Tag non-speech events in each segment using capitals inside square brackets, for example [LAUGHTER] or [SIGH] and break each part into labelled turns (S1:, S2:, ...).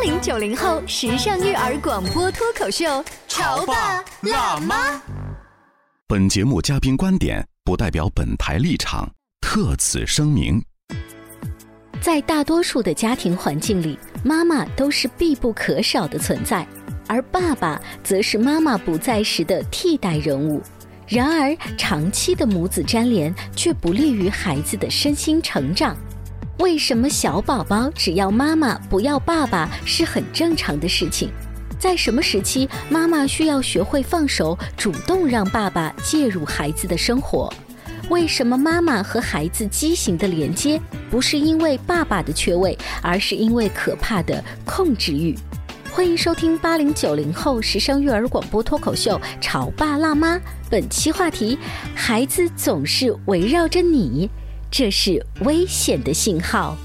S1: 八零九零后时尚育儿广播脱口秀，《潮爸辣妈》。
S2: 本节目嘉宾观点不代表本台立场，特此声明。
S3: 在大多数的家庭环境里，妈妈都是必不可少的存在，而爸爸则是妈妈不在时的替代人物。然而，长期的母子粘连却不利于孩子的身心成长。为什么小宝宝只要妈妈不要爸爸是很正常的事情？在什么时期，妈妈需要学会放手，主动让爸爸介入孩子的生活？为什么妈妈和孩子畸形的连接不是因为爸爸的缺位，而是因为可怕的控制欲？欢迎收听八零九零后时尚育儿广播脱口秀《潮爸辣妈》，本期话题：孩子总是围绕着你，这是危险的信号。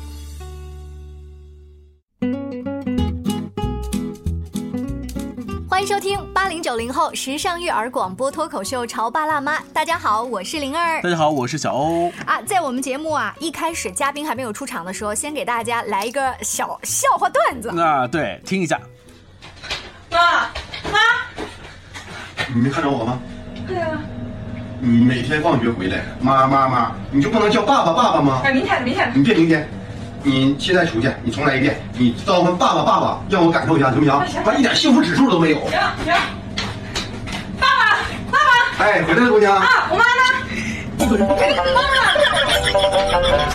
S1: 欢迎收听八零九零后时尚育儿广播脱口秀《潮爸辣妈》。大家好，我是灵儿。
S4: 大家好，我是小欧。
S1: 啊，在我们节目啊一开始嘉宾还没有出场的时候，先给大家来一个小笑话段子。
S4: 啊，对，听一下。
S5: 妈妈，
S6: 你没看着我吗？
S5: 对啊。
S6: 你每天放学回来，妈妈妈，你就不能叫爸爸爸爸吗？
S5: 哎，明天明天。
S6: 你别明天，你现在出去，你重来一遍，你召唤爸爸爸爸，让我感受一下，行不行？完一点幸福指数都没有。
S5: 行行。爸爸爸爸。
S6: 哎，回来了，姑娘。
S5: 啊，我妈呢？妈妈。[LAUGHS]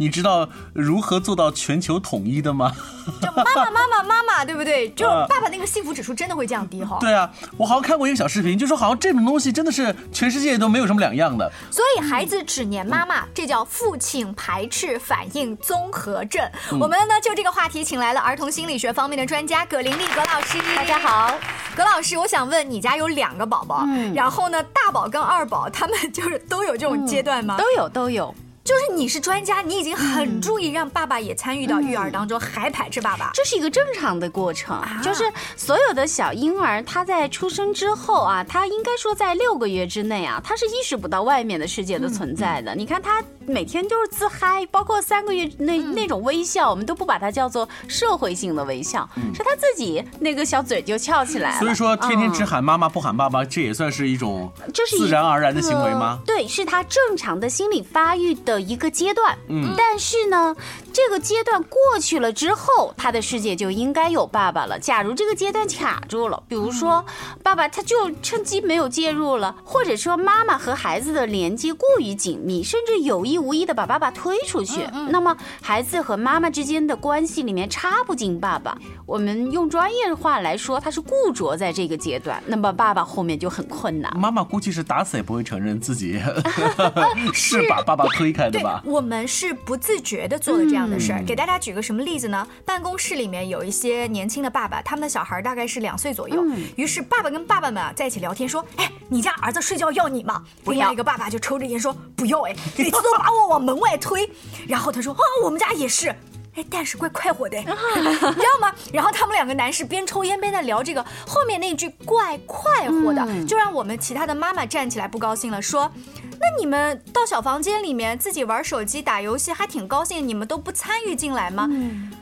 S4: 你知道如何做到全球统一的吗？[LAUGHS]
S1: 就妈妈妈妈妈妈，对不对？就爸爸那个幸福指数真的会降低哈。
S4: 对啊，我好像看过一个小视频，就说好像这种东西真的是全世界都没有什么两样的。
S1: 所以孩子只黏妈妈，这叫父亲排斥反应综合症。我们呢就这个话题请来了儿童心理学方面的专家葛玲丽葛老师。
S7: 大家好，
S1: 葛老师，我想问你家有两个宝宝，然后呢大宝跟二宝他们就是都有这种阶段吗？
S7: 都有都有。
S1: 就是你是专家，你已经很注意让爸爸也参与到育儿当中，还排斥爸爸，
S7: 这是一个正常的过程。啊就是所有的小婴儿，他在出生之后啊，他应该说在六个月之内啊，他是意识不到外面的世界的存在的。你看他每天就是自嗨，包括三个月那那种微笑，我们都不把它叫做社会性的微笑，是他自己那个小嘴就翘起来了。
S4: 所以说，天天只喊妈妈不喊爸爸，这也算是一种
S7: 这是
S4: 自然而然的行为吗？
S7: 对，是他正常的心理发育的。一个阶段，嗯，但是呢，这个阶段过去了之后，他的世界就应该有爸爸了。假如这个阶段卡住了，比如说爸爸他就趁机没有介入了，或者说妈妈和孩子的连接过于紧密，甚至有意无意的把爸爸推出去，那么孩子和妈妈之间的关系里面插不进爸爸。我们用专业的话来说，他是固着在这个阶段，那么爸爸后面就很困难。
S4: 妈妈估计是打死也不会承认自己 [LAUGHS] 是把爸爸推开。
S1: 对吧？我们是不自觉的做了这样的事儿。给大家举个什么例子呢？办公室里面有一些年轻的爸爸，他们的小孩大概是两岁左右。于是爸爸跟爸爸们啊在一起聊天，说：“哎，你家儿子睡觉要你吗？”另外一个爸爸就抽着烟说：“不要哎，每次都把我往门外推。”然后他说：“啊，我们家也是。”哎，但是怪快活的，[LAUGHS] 你知道吗？然后他们两个男士边抽烟边在聊这个，后面那句“怪快活的”，就让我们其他的妈妈站起来不高兴了，说：“那你们到小房间里面自己玩手机打游戏还挺高兴，你们都不参与进来吗？”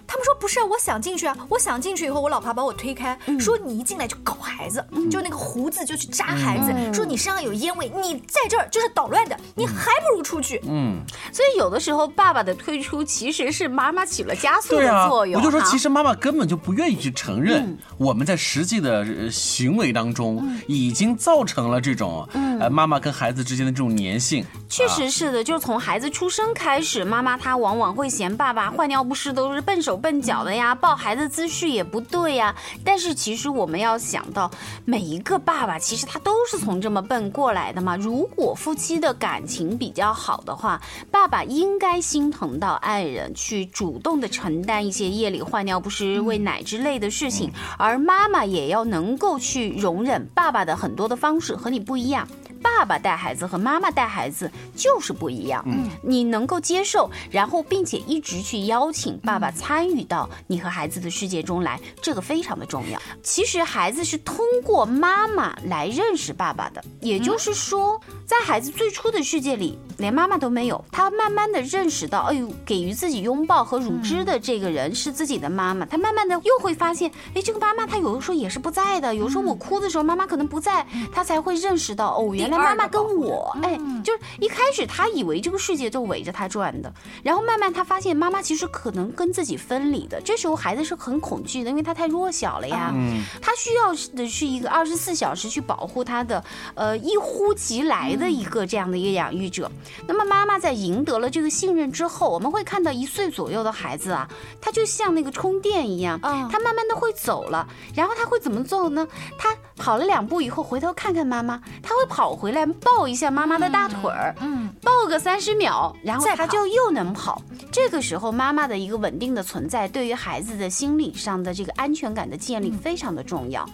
S1: 他们说不是啊，我想进去啊，我想进去以后，我老婆把我推开，说你一进来就搞孩子，就那个胡子就去扎孩子，说你身上有烟味，你在这儿就是捣乱的，你还不如出去。
S4: 嗯，
S7: 所以有的时候爸爸的退出其实是妈妈起了加速的作，用。
S4: 我就说，其实妈妈根本就不愿意去承认
S7: 嗯，
S4: 我们在实际的呃行为当中已经造成了这种
S7: 嗯。
S4: 呃妈妈跟孩子之间的这种粘性。
S7: 确实是的，就是从孩子出生开始，妈妈她往往会嫌爸爸换尿不湿都是笨手笨脚的呀，抱孩子姿势也不对呀。但是其实我们要想到，每一个爸爸其实他都是从这么笨过来的嘛。如果夫妻的感情比较好的话，爸爸应该心疼到爱人，去主动的承担一些夜里换尿不湿、喂奶之类的事情，而妈妈也要能够去容忍爸爸的很多的方式和你不一样。爸爸带孩子和妈妈带孩子就是不一样，嗯，你能够接受，然后并且一直去邀请爸爸参与到你和孩子的世界中来，这个非常的重要。其实孩子是通过妈妈来认识爸爸的，也就是说，在孩子最初的世界里，连妈妈都没有，他慢慢的认识到，哎呦，给予自己拥抱和乳汁的这个人是自己的妈妈，他慢慢的又会发现，哎，这个妈妈她有的时候也是不在的，有时候我哭的时候，妈妈可能不在，他才会认识到，哦，原来妈妈跟我，哎，就是一开始他以为这个世界就围着他转的，然后慢慢他发现妈妈其实可能跟自己分离的，这时候孩子是很恐惧的，因为他太弱小了呀，他需要的是一个二十四小时去保护他的，呃，一呼即来的一个这样的一个养育者。那么妈妈在赢得了这个信任之后，我们会看到一岁左右的孩子啊，他就像那个充电一样，
S1: 嗯。
S7: 他慢慢的会走了，然后他会怎么做呢？他跑了两步以后，回头看看妈妈，他会跑回来抱一下妈妈的大腿儿，
S1: 嗯，
S7: 抱个三十秒，然后
S1: 再
S7: 他就又能跑。这个时候，妈妈的一个稳定的存在，对于孩子的心理上的这个安全感的建立非常的重要。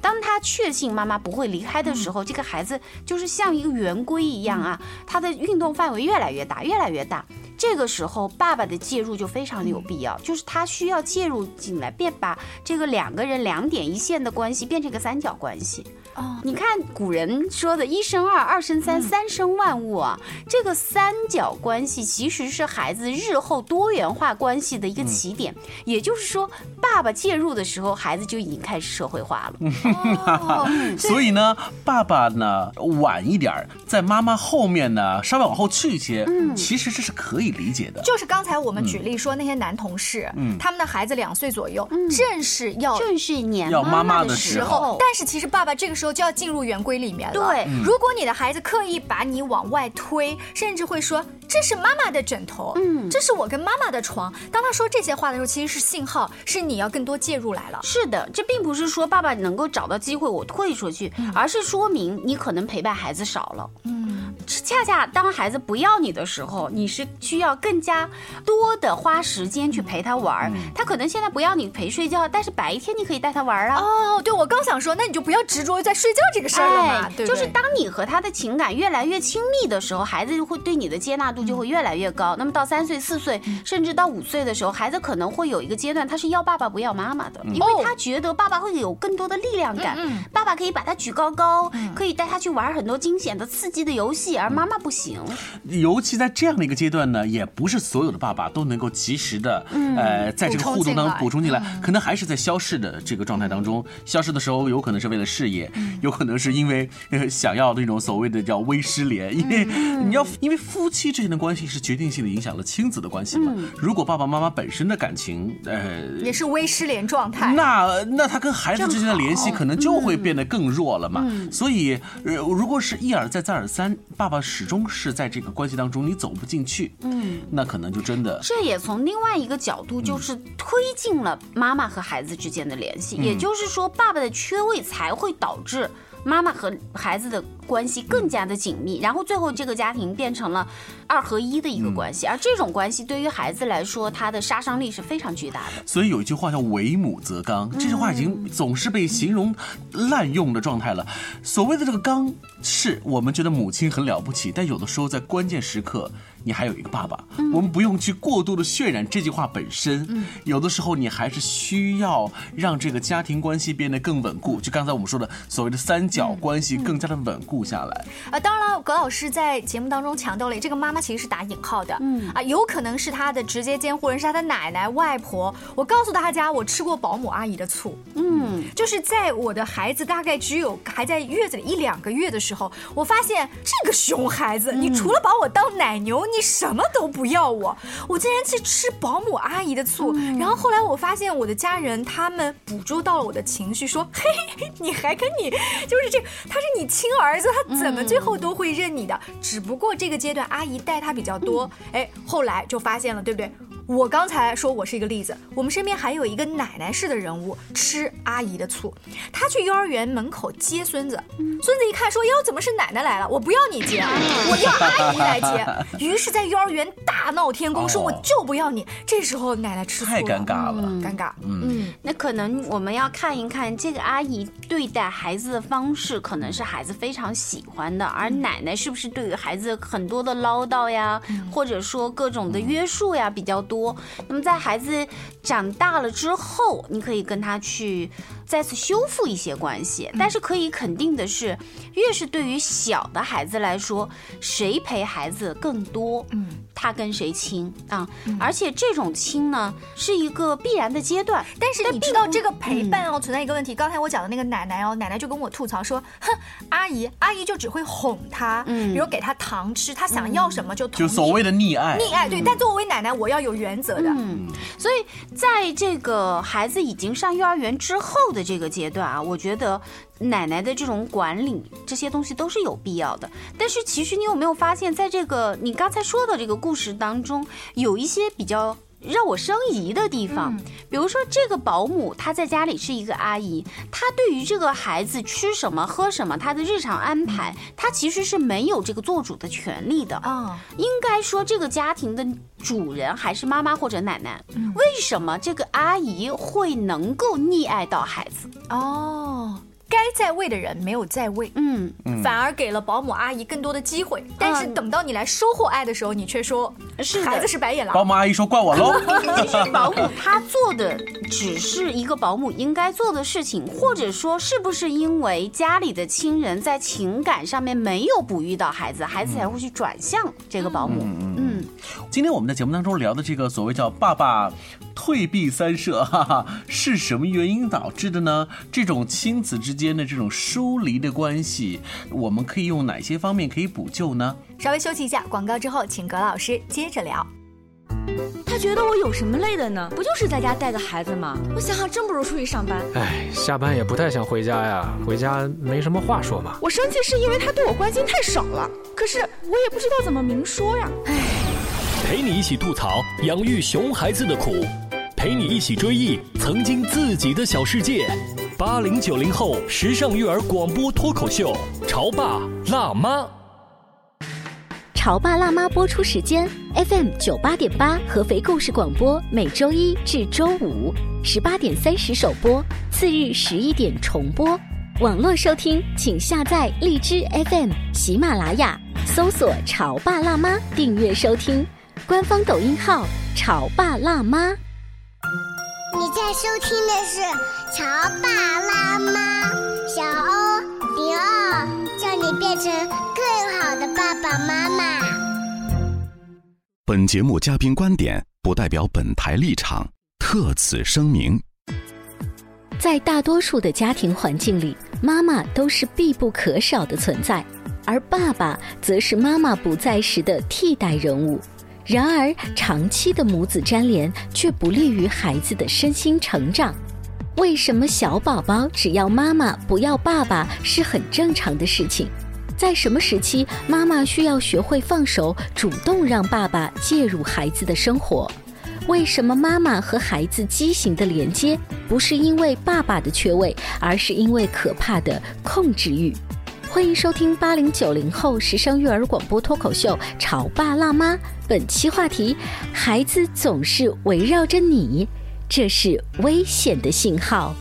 S7: 当他确信妈妈不会离开的时候，这个孩子就是像一个圆规一样啊，他的运动范围越来越大，越来越大。这个时候，爸爸的介入就非常的有必要，就是他需要介入进来，变把这个两个人两点一线的关系变成一个三角关系。
S1: 哦，
S7: 你看古人说的“一生二，二生三，三生万物”啊，这个三角关系其实是孩子日后多元化关系的一个起点。也就是说，爸爸介入的时候，孩子就已经开始社会化了。[LAUGHS]
S1: 哦，
S4: 所以呢，爸爸呢晚一点儿，在妈妈后面呢稍微往后去一些，
S7: 嗯。
S4: 其实这是可以理解的。
S1: 就是刚才我们举例说那些男同事，他们的孩子两岁左右，正是要
S7: 正是黏
S4: 要妈妈
S7: 妈
S4: 的时
S7: 时候，，
S1: 但是其实爸爸这个时候就要进入圆规里面了。
S7: 对嗯
S1: 如果你的孩子刻意把你往外推，甚至会说这是妈妈的枕头，
S7: 嗯
S1: 这是我跟妈妈的床。当他说这些话的时候，其实是信号，是你要更多介入来了。
S7: 是的，这并不是说爸爸能够找到机会我退出去，而是说明你可能陪伴孩子少了。
S1: 嗯，
S7: 恰恰当孩子不要你的时候，你是需要更加多的花时间去陪他玩儿。他可能现在不要你陪睡觉，但是白天你可以带他玩儿啊。
S1: 哦，对，我刚想说，那你就不要执着于在睡觉这个事儿了嘛，
S7: 就是当你和他的情感越来越亲密的时候，孩子就会对你的接纳度就会越来越高。那么到三岁、四岁，甚至到五岁的时候，孩子可能会有一个阶段，他是要爸爸不要妈妈的，因为他觉得爸爸会有更多的力量感，爸爸可以把他举高高，可以带他去玩很多惊险的、刺激的游戏，而妈妈不行。
S4: 尤其在这样的一个阶段呢，也不是所有的爸爸都能够及时的，呃，在这个互动当中补充进来，可能还是在消逝的这个状态当中。消失的时候，有可能是为了事业，有可能是因为呃想要那种所谓的叫微失联，因为你要因为夫妻之间的关系是决定性的影响了亲子的关系嘛。如果爸爸妈妈本身的感情，呃，
S1: 也是微失联状态。
S4: 那那他跟孩子之间的联系可能就会变得更弱了嘛。所以，呃，如果是一而再再而三，爸爸始终是在这个关系当中你走不进去，嗯，那可能就真的
S7: 这也从另外一个角度，就是推进了妈妈和孩子之间的联系。也就是说，爸爸的缺位才会导致是妈妈和孩子的关系更加的紧密，然后最后这个家庭变成了二合一的一个关系。而这种关系对于孩子来说，它的杀伤力是非常巨大的。
S4: 所以有一句话叫“为母则刚”，这句话已经总是被形容滥用的状态了。所谓的这个刚，是我们觉得母亲很了不起，但有的时候在关键时刻，你还有一个爸爸。我们不用去过度的渲染这句话本身，有的时候你还是需要让这个家庭关系变得更稳固。就刚才我们说的所谓的三角关系更加的稳固。下来。
S1: 呃，当然了，葛老师在节目当中强调了，这个妈妈其实是打引号的，嗯啊，有可能是他的直接监护人是他的奶奶、外婆。我告诉大家，我吃过保姆阿姨的醋，嗯，就是在我的孩子大概只有还在月子里一两个月的时候，我发现这个熊孩子，你除了把我当奶牛，你什么都不要我，我竟然去吃保姆阿姨的醋。然后后来我发现我的家人他们捕捉到了我的情绪，说，[LAUGHS] 嘿，你还跟你就是这，他是你亲儿子，他怎么最后都会认你的？只不过这个阶段阿姨带他比较多，哎，后来就发现了，对不对？我刚才说我是一个例子，我们身边还有一个奶奶式的人物，吃阿姨的醋。他去幼儿园门口接孙子，孙子一看说：“哟，怎么是奶奶来了？我不要你接，我要阿姨来接。”于是，在幼儿园大闹天宫，说我就不要你。这时候奶奶吃醋
S4: 太尴尬了，
S1: 尴尬。嗯，
S7: 那可能我们要看一看这个阿姨对待孩子的方式，可能是孩子非常喜欢的，而奶奶是不是对于孩子很多的唠叨呀，或者说各种的约束呀比较多？多，那么在孩子长大了之后，你可以跟他去再次修复一些关系。但是可以肯定的是，越是对于小的孩子来说，谁陪孩子更多，嗯，他跟谁亲啊？而且这种亲呢，是一个必然的阶段。
S1: 但是你知道这个陪伴哦，存在一个问题。刚才我讲的那个奶奶哦，奶奶就跟我吐槽说，哼，阿姨，阿姨就只会哄他，嗯，比如给他糖吃，他想要什么就
S4: 就所谓的溺爱，
S1: 溺爱对。但作为奶奶，我要有。原则的，嗯，
S7: 所以在这个孩子已经上幼儿园之后的这个阶段啊，我觉得奶奶的这种管理这些东西都是有必要的。但是其实你有没有发现，在这个你刚才说的这个故事当中，有一些比较。让我生疑的地方，比如说这个保姆，她在家里是一个阿姨，她对于这个孩子吃什么、喝什么，她的日常安排，她其实是没有这个做主的权利的啊。应该说，这个家庭的主人还是妈妈或者奶奶。为什么这个阿姨会能够溺爱到孩子？哦。
S1: 该在位的人没有在位，嗯，反而给了保姆阿姨更多的机会。但是等到你来收获爱的时候，你却说是孩子是白眼狼。
S4: 保姆阿姨说怪我喽。[LAUGHS]
S7: 其实保姆她做的只是一个保姆应该做的事情，或者说是不是因为家里的亲人在情感上面没有哺育到孩子，孩子才会去转向这个保姆？嗯，
S4: 今天我们在节目当中聊的这个所谓叫爸爸。退避三舍，哈哈，是什么原因导致的呢？这种亲子之间的这种疏离的关系，我们可以用哪些方面可以补救呢？
S1: 稍微休息一下，广告之后，请葛老师接着聊。
S8: 他觉得我有什么累的呢？不就是在家带个孩子吗？我想想，真不如出去上班。
S9: 哎，下班也不太想回家呀，回家没什么话说嘛。
S8: 我生气是因为他对我关心太少了，可是我也不知道怎么明说呀。哎，
S10: 陪你一起吐槽养育熊孩子的苦。陪你一起追忆曾经自己的小世界，八零九零后时尚育儿广播脱口秀，潮爸辣妈。
S3: 潮爸辣妈播出时间：FM 九八点八合肥故事广播，每周一至周五十八点三十首播，次日十一点重播。网络收听，请下载荔枝 FM、喜马拉雅，搜索“潮爸辣妈”订阅收听。官方抖音号“潮爸辣妈”。
S11: 你在收听的是《潮爸辣妈》，小欧迪奥，叫你变成更好的爸爸妈妈。
S2: 本节目嘉宾观点不代表本台立场，特此声明。
S3: 在大多数的家庭环境里，妈妈都是必不可少的存在，而爸爸则是妈妈不在时的替代人物。然而，长期的母子粘连却不利于孩子的身心成长。为什么小宝宝只要妈妈不要爸爸是很正常的事情？在什么时期，妈妈需要学会放手，主动让爸爸介入孩子的生活？为什么妈妈和孩子畸形的连接不是因为爸爸的缺位，而是因为可怕的控制欲？欢迎收听八零九零后时尚育儿广播脱口秀《潮爸辣妈》。本期话题：孩子总是围绕着你，这是危险的信号。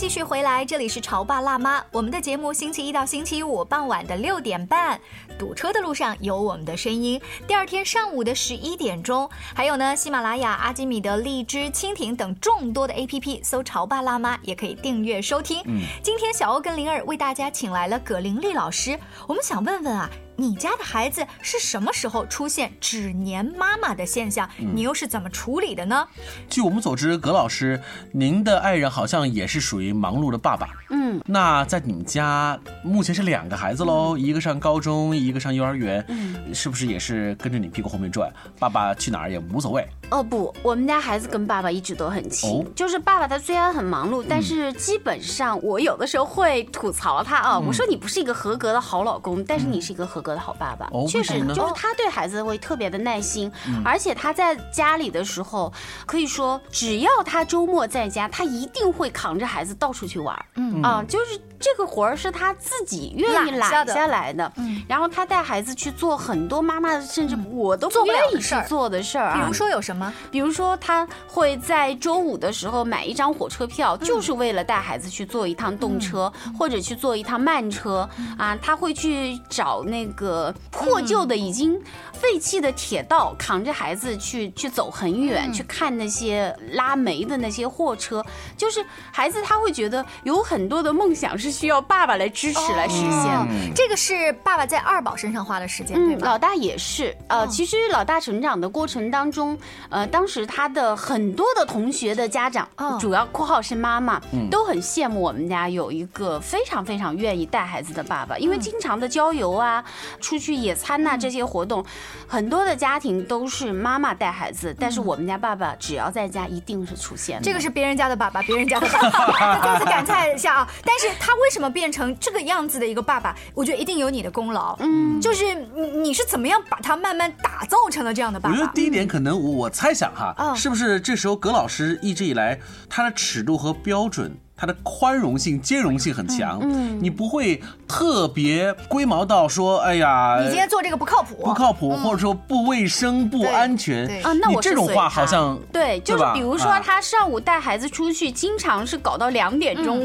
S1: 继续回来，这里是潮爸辣妈。我们的节目星期一到星期五傍晚的六点半，堵车的路上有我们的声音；第二天上午的十一点钟，还有呢，喜马拉雅、阿基米德、荔枝、蜻蜓等众多的 APP 搜“潮爸辣妈”也可以订阅收听。嗯，今天小欧跟灵儿为大家请来了葛玲丽老师，我们想问问啊。你家的孩子是什么时候出现只黏妈妈的现象？你又是怎么处理的呢？
S4: 据我们所知，葛老师，您的爱人好像也是属于忙碌的爸爸。嗯，那在你们家目前是两个孩子喽，一个上高中，一个上幼儿园，嗯是不是也是跟着你屁股后面转？爸爸去哪儿也无所谓。
S7: 哦不，我们家孩子跟爸爸一直都很亲。哦就是爸爸他虽然很忙碌，但是基本上我有的时候会吐槽他啊，我说你不是一个合格的好老公，但是你是一个合格。的好爸爸，确实就是他对孩子会特别的耐心，而且他在家里的时候，可以说只要他周末在家，他一定会扛着孩子到处去玩嗯啊，就是这个活儿是他自己愿意揽下来的。嗯，然后他带孩子去做很多妈妈甚至我都不愿意去做的事儿啊。
S1: 比如说有什么？
S7: 比如说他会在周五的时候买一张火车票，就是为了带孩子去坐一趟动车或者去坐一趟慢车啊。他会去找那。个破旧的、已经废弃的铁道，扛着孩子去去走很远，去看那些拉煤的那些货车。就是孩子他会觉得有很多的梦想是需要爸爸来支持来实现。
S1: 这个是爸爸在二宝身上花的时间，对吗？
S7: 老大也是。呃，其实老大成长的过程当中，呃，当时他的很多的同学的家长，主要括号是妈妈，都很羡慕我们家有一个非常非常愿意带孩子的爸爸，因为经常的郊游啊。出去野餐呐，这些活动，很多的家庭都是妈妈带孩子，但是我们家爸爸只要在家，一定是出现。
S1: 这个是别人家的爸爸，别人家的爸爸，[LAUGHS] 再次感慨一下啊！但是他为什么变成这个样子的一个爸爸？我觉得一定有你的功劳。嗯，就是你你是怎么样把他慢慢打造成了这样的爸爸？
S4: 我觉得第一点可能我我猜想哈，是不是这时候葛老师一直以来他的尺度和标准？它的宽容性、兼容性很强，嗯，你不会特别龟毛到说，哎呀，
S1: 你今天做这个不靠谱，
S4: 不靠谱，或者说不卫生、不安全。
S7: 啊。那我
S4: 这种话好像
S7: 对，就是比如说他上午带孩子出去，经常是搞到两点钟，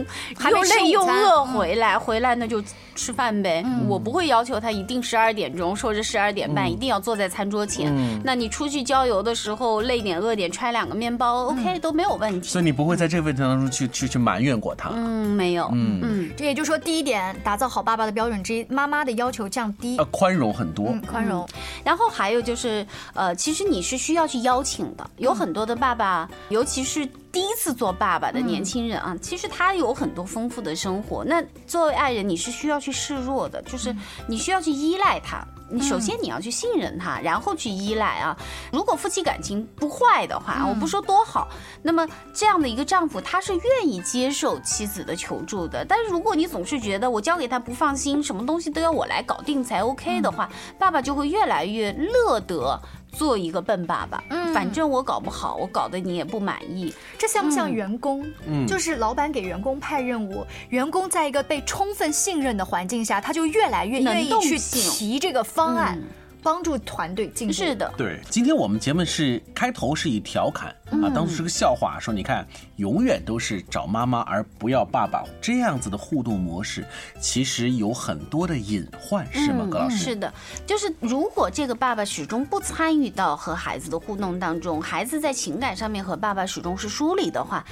S7: 又累又饿回来，回来那就。吃饭呗，我不会要求他一定十二点钟或者十二点半一定要坐在餐桌前。那你出去郊游的时候累点饿点，揣两个面包，OK 都没有问题。
S4: 所以你不会在这个问题当中去去去埋怨过他？
S7: 嗯，没有。嗯
S1: 嗯，这也就是说，第一点，打造好爸爸的标准之一，妈妈的要求降低，
S4: 呃，宽容很多，
S1: 宽容。
S7: 然后还有就是，呃，其实你是需要去邀请的，有很多的爸爸，尤其是。第一次做爸爸的年轻人啊，其实他有很多丰富的生活。那作为爱人，你是需要去示弱的，就是你需要去依赖他。你首先你要去信任他，然后去依赖啊。如果夫妻感情不坏的话，我不说多好，那么这样的一个丈夫他是愿意接受妻子的求助的。但是如果你总是觉得我交给他不放心，什么东西都要我来搞定才 OK 的话，爸爸就会越来越乐得。做一个笨爸爸，嗯，反正我搞不好，我搞得你也不满意，
S1: 这像不像员工？嗯，就是老板给员工派任务，员工在一个被充分信任的环境下，他就越来越愿意去提这个方案。帮助团队进步
S7: 是的，
S4: 对。今天我们节目是开头是以调侃啊，当时是个笑话，说你看，永远都是找妈妈而不要爸爸这样子的互动模式，其实有很多的隐患，是吗，葛老师？
S7: 是的，就是如果这个爸爸始终不参与到和孩子的互动当中，孩子在情感上面和爸爸始终是疏离的话。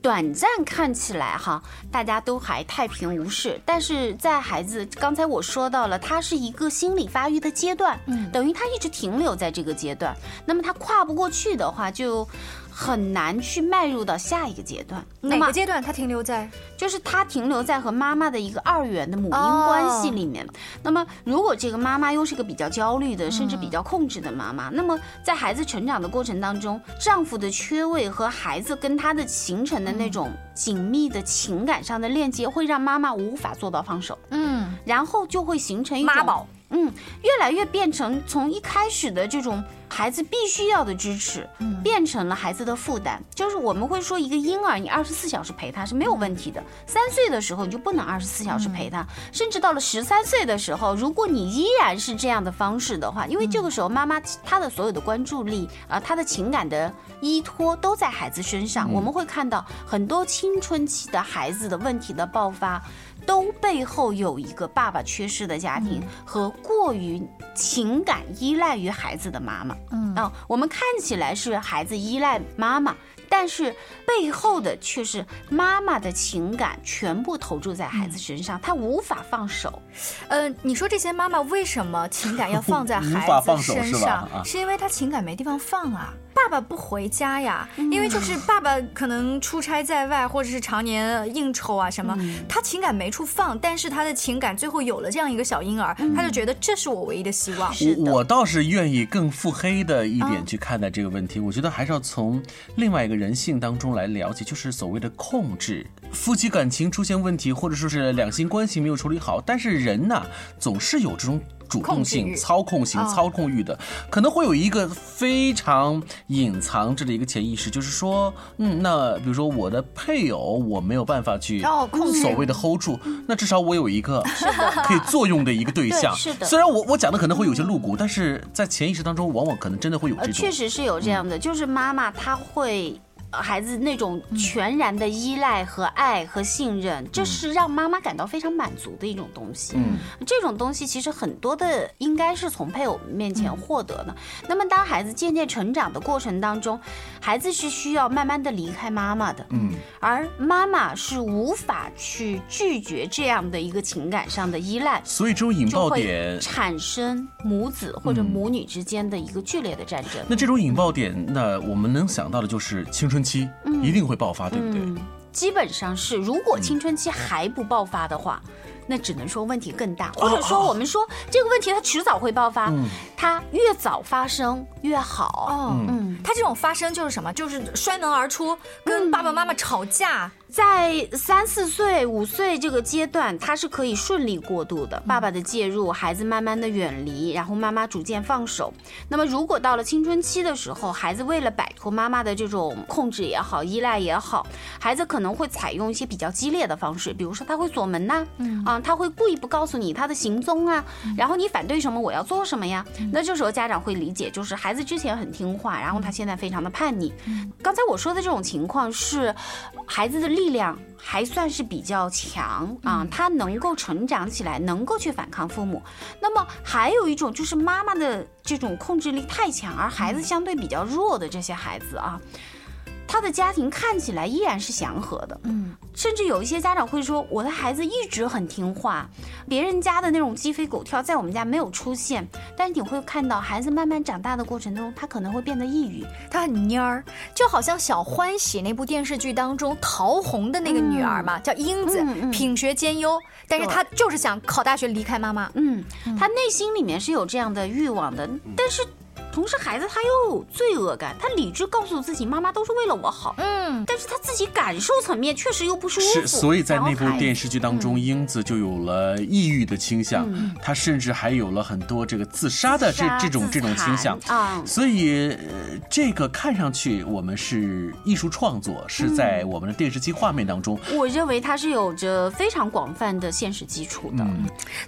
S7: 短暂看起来哈，大家都还太平无事，但是在孩子刚才我说到了，他是一个心理发育的阶段，嗯，等于他一直停留在这个阶段，那么他跨不过去的话就。很难去迈入到下一个阶段。
S1: 哪个阶段？他停留在，
S7: 就是他停留在和妈妈的一个二元的母婴关系里面。那么，如果这个妈妈又是个比较焦虑的，甚至比较控制的妈妈，那么在孩子成长的过程当中，丈夫的缺位和孩子跟他的形成的那种紧密的情感上的链接，会让妈妈无法做到放手。嗯，然后就会形成一种
S1: 妈宝。
S7: 嗯，越来越变成从一开始的这种。孩子必须要的支持，变成了孩子的负担。就是我们会说，一个婴儿你二十四小时陪他是没有问题的，三岁的时候你就不能二十四小时陪他，甚至到了十三岁的时候，如果你依然是这样的方式的话，因为这个时候妈妈她的所有的关注力啊，她的情感的依托都在孩子身上，我们会看到很多青春期的孩子的问题的爆发。都背后有一个爸爸缺失的家庭和过于情感依赖于孩子的妈妈。嗯啊，我们看起来是孩子依赖妈妈。但是背后的却是妈妈的情感全部投注在孩子身上，她无法放手。
S1: 嗯，你说这些妈妈为什么情感要 [LAUGHS] 放在孩子身上？是因为她情感没地方放啊。爸爸不回家呀，因为就是爸爸可能出差在外，或者是常年应酬啊什么，他情感没处放。但是他的情感最后有了这样一个小婴儿，他就觉得这是我唯一的希望。
S4: 我我倒是愿意更腹黑的一点去看待这个问题。我觉得还是要从另外一个人性当中来了解，就是所谓的控制。夫妻感情出现问题，或者说是两性关系没有处理好，但是人呢，总是有这种。主动性、操控性、操控欲的，可能会有一个非常隐藏着的一个潜意识，就是说，嗯，那比如说我的配偶，我没有办法去所谓的 hold 住，那至少我有一个 [LAUGHS] 可以作用的一个对象。
S7: 是的，
S4: 虽然我我讲的可能会有些露骨，但是在潜意识当中，往往可能真的会有这种。
S7: 确实是有这样的，就是妈妈她会。孩子那种全然的依赖和爱和信任，这是让妈妈感到非常满足的一种东西。嗯，这种东西其实很多的应该是从配偶面前获得的。那么，当孩子渐渐成长的过程当中，孩子是需要慢慢的离开妈妈的。嗯，而妈妈是无法去拒绝这样的一个情感上的依赖。
S4: 所以，这种引爆点
S7: 产生母子或者母女之间的一个剧烈的战争。
S4: 那这种引爆点，那我们能想到的就是青春。期一定会爆发，对不对？
S7: 基本上是，如果青春期还不爆发的话，那只能说问题更大，或者说我们说这个问题它迟早会爆发，它越早发生越好。
S1: 嗯，它这种发生就是什么？就是摔门而出，跟爸爸妈妈吵架。
S7: 在三四岁、五岁这个阶段，他是可以顺利过渡的。爸爸的介入，孩子慢慢的远离，然后妈妈逐渐放手。那么，如果到了青春期的时候，孩子为了摆脱妈妈的这种控制也好、依赖也好，孩子可能会采用一些比较激烈的方式，比如说他会锁门呐，啊，他会故意不告诉你他的行踪啊，然后你反对什么，我要做什么呀？那这时候家长会理解，就是孩子之前很听话，然后他现在非常的叛逆。刚才我说的这种情况是孩子的。力量还算是比较强啊，他能够成长起来，能够去反抗父母。那么还有一种就是妈妈的这种控制力太强，而孩子相对比较弱的这些孩子啊。他的家庭看起来依然是祥和的，嗯，甚至有一些家长会说，我的孩子一直很听话，别人家的那种鸡飞狗跳在我们家没有出现。但是你会看到，孩子慢慢长大的过程中，他可能会变得抑郁，
S1: 他很蔫儿，就好像《小欢喜》那部电视剧当中陶虹的那个女儿嘛，叫英子，品学兼优，但是她就是想考大学离开妈妈，
S7: 嗯，她内心里面是有这样的欲望的，但是。同时，孩子他又有罪恶感，他理智告诉自己，妈妈都是为了我好，嗯，但是他自己感受层面确实又不舒服。
S4: 是，所以在那部电视剧当中，英子就有了抑郁的倾向，他甚至还有了很多这个自杀的这这种这种倾向啊。所以，这个看上去我们是艺术创作，是在我们的电视机画面当中，
S7: 我认为它是有着非常广泛的现实基础的。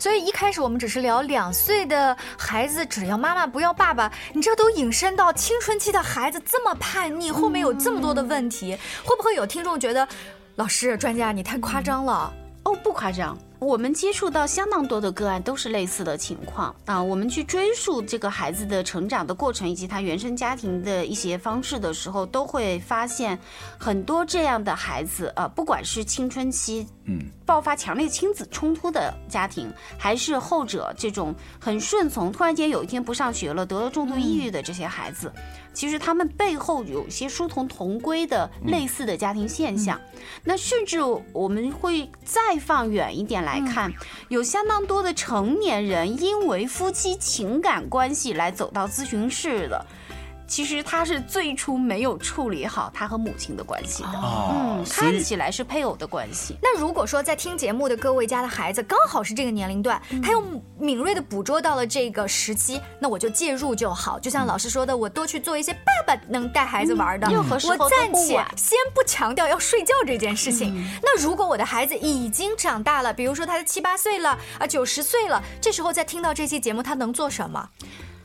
S1: 所以一开始我们只是聊两岁的孩子只要妈妈不要爸爸。你这都引申到青春期的孩子这么叛逆，后面有这么多的问题，会不会有听众觉得，老师专家你太夸张了？
S7: 哦，不夸张。我们接触到相当多的个案，都是类似的情况啊。我们去追溯这个孩子的成长的过程，以及他原生家庭的一些方式的时候，都会发现很多这样的孩子啊，不管是青春期嗯爆发强烈亲子冲突的家庭，还是后者这种很顺从，突然间有一天不上学了，得了重度抑郁的这些孩子。其实他们背后有些殊途同归的类似的家庭现象，那甚至我们会再放远一点来看，有相当多的成年人因为夫妻情感关系来走到咨询室的。其实他是最初没有处理好他和母亲的关系的。
S4: 哦
S7: 嗯，看起来是配偶的关系。
S1: 那如果说在听节目的各位家的孩子刚好是这个年龄段，他又敏锐的捕捉到了这个时期，那我就介入就好。就像老师说的，我多去做一些爸爸能带孩子玩的。
S7: 任何时候
S1: 我暂且先不强调要睡觉这件事情。那如果我的孩子已经长大了，比如说他七八岁了啊，九十岁了，这时候再听到这期节目，他能做什么？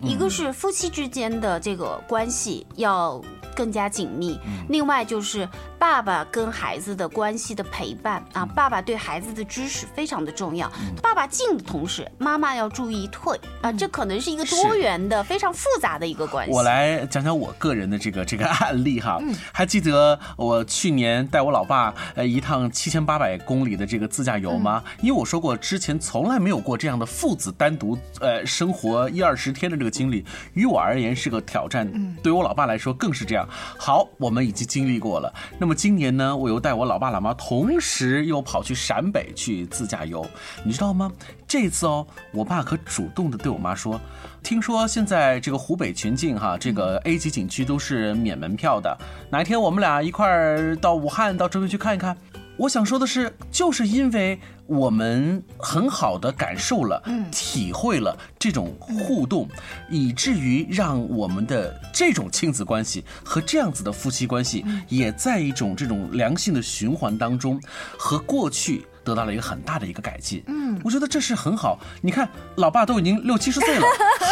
S7: 一个是夫妻之间的这个关系要更加紧密，
S4: 嗯。
S7: 另外就是爸爸跟孩子的关系的陪伴
S4: 嗯。
S7: 啊，爸爸对孩子的支持非常的重要。爸爸进的同时，妈妈要注意退啊，这可能是一个多元的、非常复杂的一个关系。
S4: 我来讲讲我个人的这个这个案例哈，
S7: 嗯。
S4: 还记得我去年带我老爸呃一趟七千八百公里的这个自驾游吗？因为我说过之前从来没有过这样的父子单独呃生活一二十天的这个经历，于我而言是个挑战，对我老爸来说更是这样。好，我们已经经历过了，那么今年呢，我又带我老爸老妈同时又跑去陕北去自驾游，你知道吗？这次哦，我爸可主动的对我妈说，听说现在这个湖北全境哈，这个 A 级景区都是免门票的，哪一天我们俩一块儿到武汉到周边去看一看。我想说的是，就是因为我们很好的感受了、体会了这种互动，以至于让我们的这种亲子关系和这样子的夫妻关系，也在一种这种良性的循环当中，和过去得到了一个很大的一个改进。嗯，我觉得这是很好。你看，老爸都已经六七十岁了，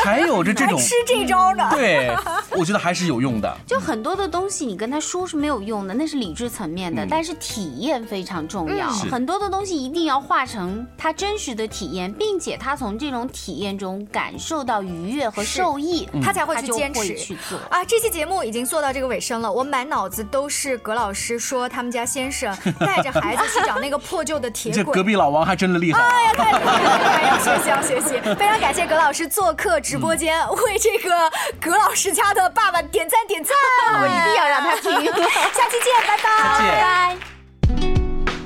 S4: 还有着这种 [LAUGHS]
S1: 还吃这招呢？
S4: 对，我觉得还是有用的。
S7: 就很多的东西，你跟他说是没有用的，那是理智层面的，
S4: 嗯
S7: 但是体验非常重要。
S4: 嗯
S7: 很多的东西一定要化成他真实的体验，并且他从这种体验中感受到愉悦和受益，
S1: 他才会去坚持
S7: 去做。
S1: 啊！这期节目已经做到这个尾声了，我满脑子都是葛老师说他们家先生带着孩子去找那个破旧的 [LAUGHS] 铁轨。
S4: 这隔壁老王还真的厉害。
S1: 哎呀，太厉害了！要学习，要学习。非常感谢葛老师做客直播间，为这个葛老师家的爸爸点赞点赞。
S7: 我一定要让他听 [LAUGHS]
S1: 下期见，拜拜。
S4: 再见
S1: 拜拜。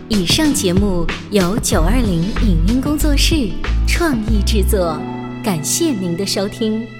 S3: 以上节目由九二零影音工作室创意制作，感谢您的收听。